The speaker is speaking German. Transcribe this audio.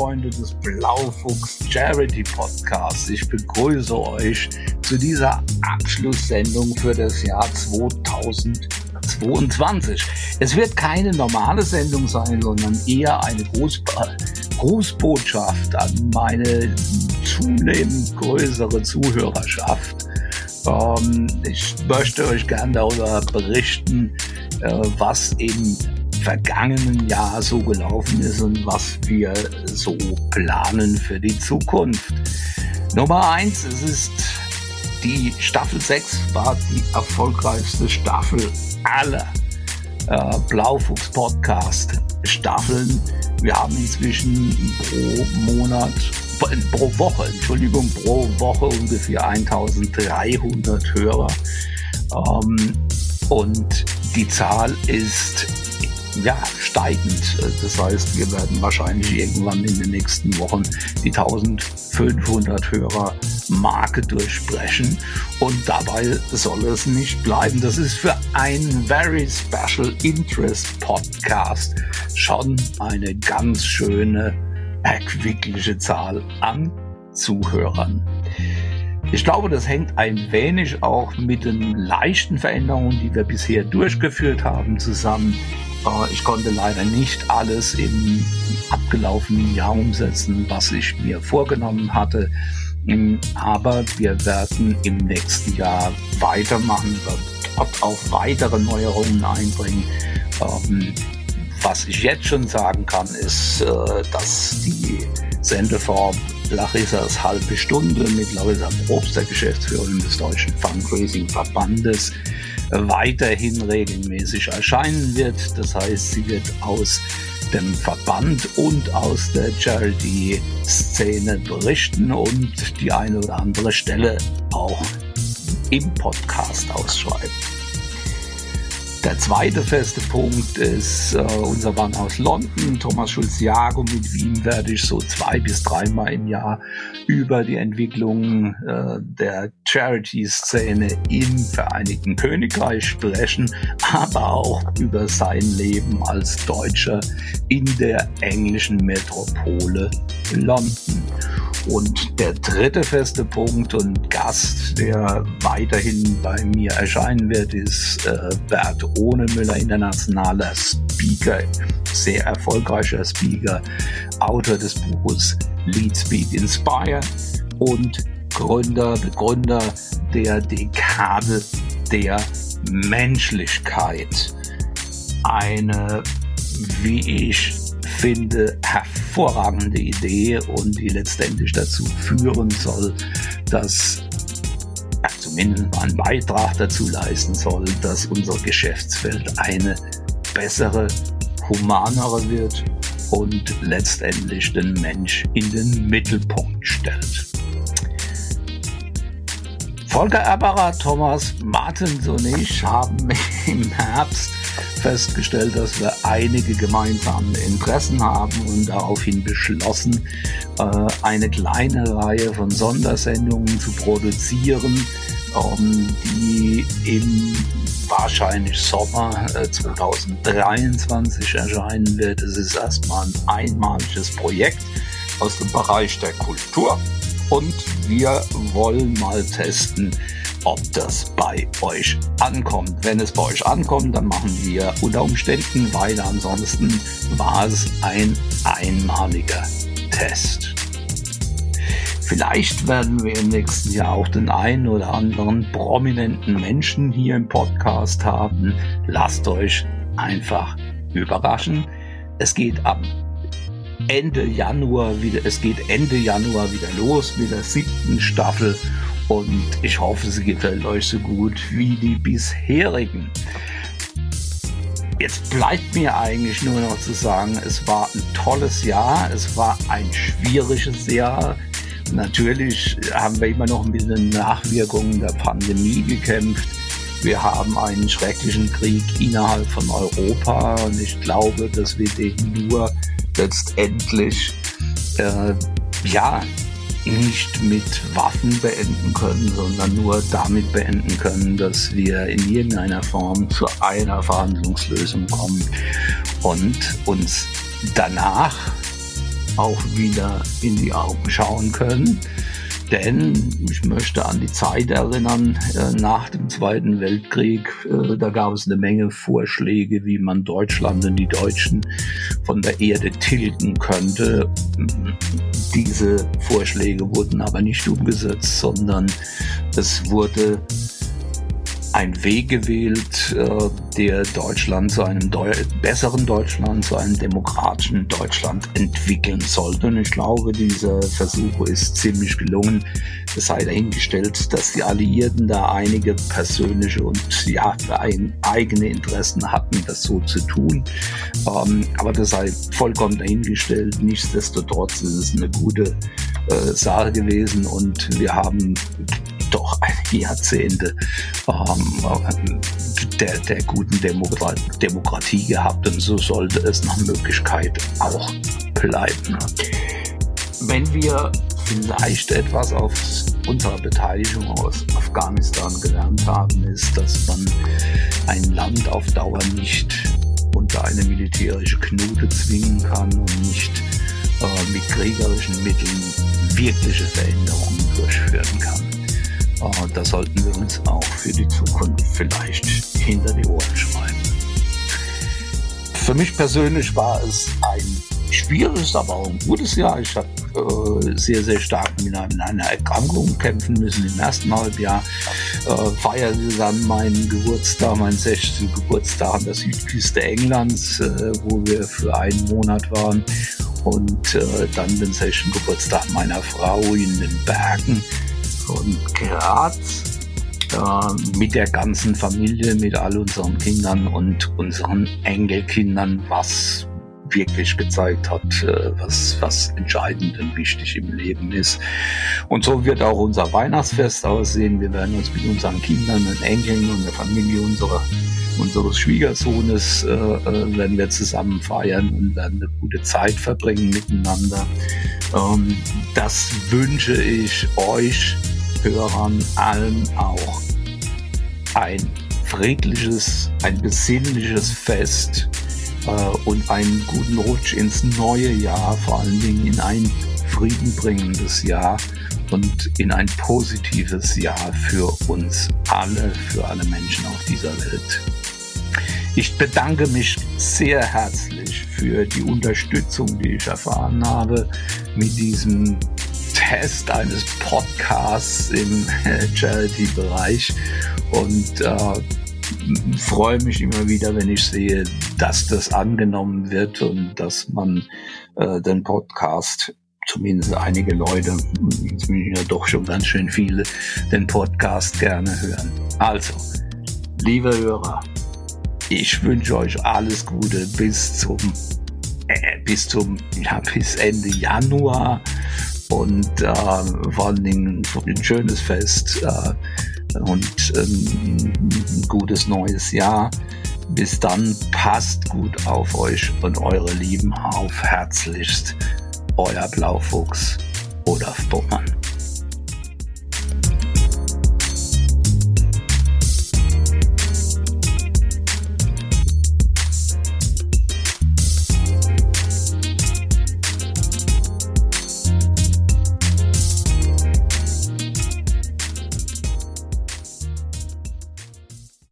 Freunde des Blaufuchs Charity Podcasts. Ich begrüße euch zu dieser Abschlusssendung für das Jahr 2022. Es wird keine normale Sendung sein, sondern eher eine Gruß Grußbotschaft an meine zunehmend größere Zuhörerschaft. Ähm, ich möchte euch gerne darüber berichten, äh, was im vergangenen Jahr so gelaufen ist und was wir so planen für die Zukunft. Nummer eins, es ist die Staffel 6 war die erfolgreichste Staffel aller äh, Blaufuchs Podcast Staffeln. Wir haben inzwischen pro Monat, pro Woche, Entschuldigung, pro Woche ungefähr 1300 Hörer. Ähm, und die Zahl ist ja, steigend. Das heißt, wir werden wahrscheinlich irgendwann in den nächsten Wochen die 1500 Hörer Marke durchbrechen und dabei soll es nicht bleiben. Das ist für ein Very Special Interest Podcast schon eine ganz schöne, erquickliche Zahl an Zuhörern. Ich glaube, das hängt ein wenig auch mit den leichten Veränderungen, die wir bisher durchgeführt haben, zusammen. Ich konnte leider nicht alles im abgelaufenen Jahr umsetzen, was ich mir vorgenommen hatte. Aber wir werden im nächsten Jahr weitermachen, dort auch weitere Neuerungen einbringen. Ähm, was ich jetzt schon sagen kann, ist, äh, dass die Sendeform Larissas halbe Stunde mit Larissa Probst, der Geschäftsführerin des Deutschen Fundraising Verbandes, weiterhin regelmäßig erscheinen wird. Das heißt, sie wird aus dem Verband und aus der Charity-Szene berichten und die eine oder andere Stelle auch im Podcast ausschreiben. Der zweite feste Punkt ist äh, unser Mann aus London, Thomas Schulz-Jago. Mit ihm werde ich so zwei bis dreimal im Jahr über die Entwicklung äh, der Charity-Szene im Vereinigten Königreich sprechen, aber auch über sein Leben als Deutscher in der englischen Metropole London. Und der dritte feste Punkt und Gast, der weiterhin bei mir erscheinen wird, ist äh, Bert Ohnemüller, internationaler Speaker, sehr erfolgreicher Speaker, Autor des Buches Lead Speak Inspire und Gründer, Begründer der Dekade der Menschlichkeit. Eine, wie ich finde, hervorragende Idee und die letztendlich dazu führen soll, dass zumindest einen Beitrag dazu leisten soll, dass unser Geschäftsfeld eine bessere, humanere wird und letztendlich den Mensch in den Mittelpunkt stellt. Volker Erbarer, Thomas Martens und ich haben im Herbst festgestellt, dass wir einige gemeinsame Interessen haben und daraufhin beschlossen, äh, eine kleine Reihe von Sondersendungen zu produzieren, die im wahrscheinlich Sommer 2023 äh, erscheinen wird. Es ist erstmal ein einmaliges Projekt aus dem Bereich der Kultur und wir wollen mal testen, ob das bei euch ankommt. Wenn es bei euch ankommt, dann machen wir unter Umständen weiter. Ansonsten war es ein einmaliger Test. Vielleicht werden wir im nächsten Jahr auch den einen oder anderen prominenten Menschen hier im Podcast haben. Lasst euch einfach überraschen. Es geht am Ende Januar wieder, es geht Ende Januar wieder los mit der siebten Staffel und ich hoffe, sie gefällt euch so gut wie die bisherigen. Jetzt bleibt mir eigentlich nur noch zu sagen, es war ein tolles Jahr, es war ein schwieriges Jahr. Natürlich haben wir immer noch mit den Nachwirkungen der Pandemie gekämpft. Wir haben einen schrecklichen Krieg innerhalb von Europa und ich glaube, dass wir den nur letztendlich äh, ja nicht mit Waffen beenden können, sondern nur damit beenden können, dass wir in irgendeiner Form zu einer Verhandlungslösung kommen und uns danach auch wieder in die Augen schauen können. Denn ich möchte an die Zeit erinnern, äh, nach dem Zweiten Weltkrieg, äh, da gab es eine Menge Vorschläge, wie man Deutschland und die Deutschen von der Erde tilgen könnte. Diese Vorschläge wurden aber nicht umgesetzt, sondern es wurde ein Weg gewählt, äh, der Deutschland zu einem Deu besseren Deutschland, zu einem demokratischen Deutschland entwickeln sollte. Und ich glaube, dieser Versuch ist ziemlich gelungen. Es sei dahingestellt, dass die Alliierten da einige persönliche und ja, eigene Interessen hatten, das so zu tun. Ähm, aber das sei vollkommen dahingestellt. Nichtsdestotrotz ist es eine gute äh, Sache gewesen und wir haben doch einige Jahrzehnte ähm, der, der guten Demokrat Demokratie gehabt und so sollte es nach Möglichkeit auch bleiben. Wenn wir vielleicht etwas auf unserer Beteiligung aus Afghanistan gelernt haben, ist, dass man ein Land auf Dauer nicht unter eine militärische Knute zwingen kann und nicht äh, mit kriegerischen Mitteln wirkliche Veränderungen durchführen kann. Äh, da sollten wir uns auch für die Zukunft vielleicht hinter die Ohren schreiben. Für mich persönlich war es ein schwieriges, aber auch ein gutes Jahr. Ich habe äh, sehr, sehr stark mit einer, einer, Erkrankung kämpfen müssen im ersten Halbjahr. Äh, feierte dann meinen Geburtstag, meinen 16. Geburtstag an der Südküste Englands, äh, wo wir für einen Monat waren. Und äh, dann den 16. Geburtstag meiner Frau in den Bergen von Graz mit der ganzen Familie, mit all unseren Kindern und unseren Enkelkindern, was wirklich gezeigt hat, äh, was, was entscheidend und wichtig im Leben ist. Und so wird auch unser Weihnachtsfest aussehen. Wir werden uns mit unseren Kindern und Enkeln und der Familie unserer, unseres Schwiegersohnes äh, äh, werden wir zusammen feiern und werden eine gute Zeit verbringen miteinander. Ähm, das wünsche ich euch Hörern allen auch ein friedliches, ein besinnliches Fest äh, und einen guten Rutsch ins neue Jahr, vor allen Dingen in ein friedenbringendes Jahr und in ein positives Jahr für uns alle, für alle Menschen auf dieser Welt. Ich bedanke mich sehr herzlich für die Unterstützung, die ich erfahren habe mit diesem Test eines Podcasts im Charity-Bereich und äh, freue mich immer wieder, wenn ich sehe, dass das angenommen wird und dass man äh, den Podcast zumindest einige Leute, ja doch schon ganz schön viele, den Podcast gerne hören. Also, liebe Hörer, ich wünsche euch alles Gute bis zum äh, bis zum ja, bis Ende Januar und äh, vor allen Dingen ein schönes Fest äh, und ähm, ein gutes neues Jahr. Bis dann, passt gut auf euch und eure Lieben auf. Herzlichst, euer Blaufuchs Olaf Bowmann.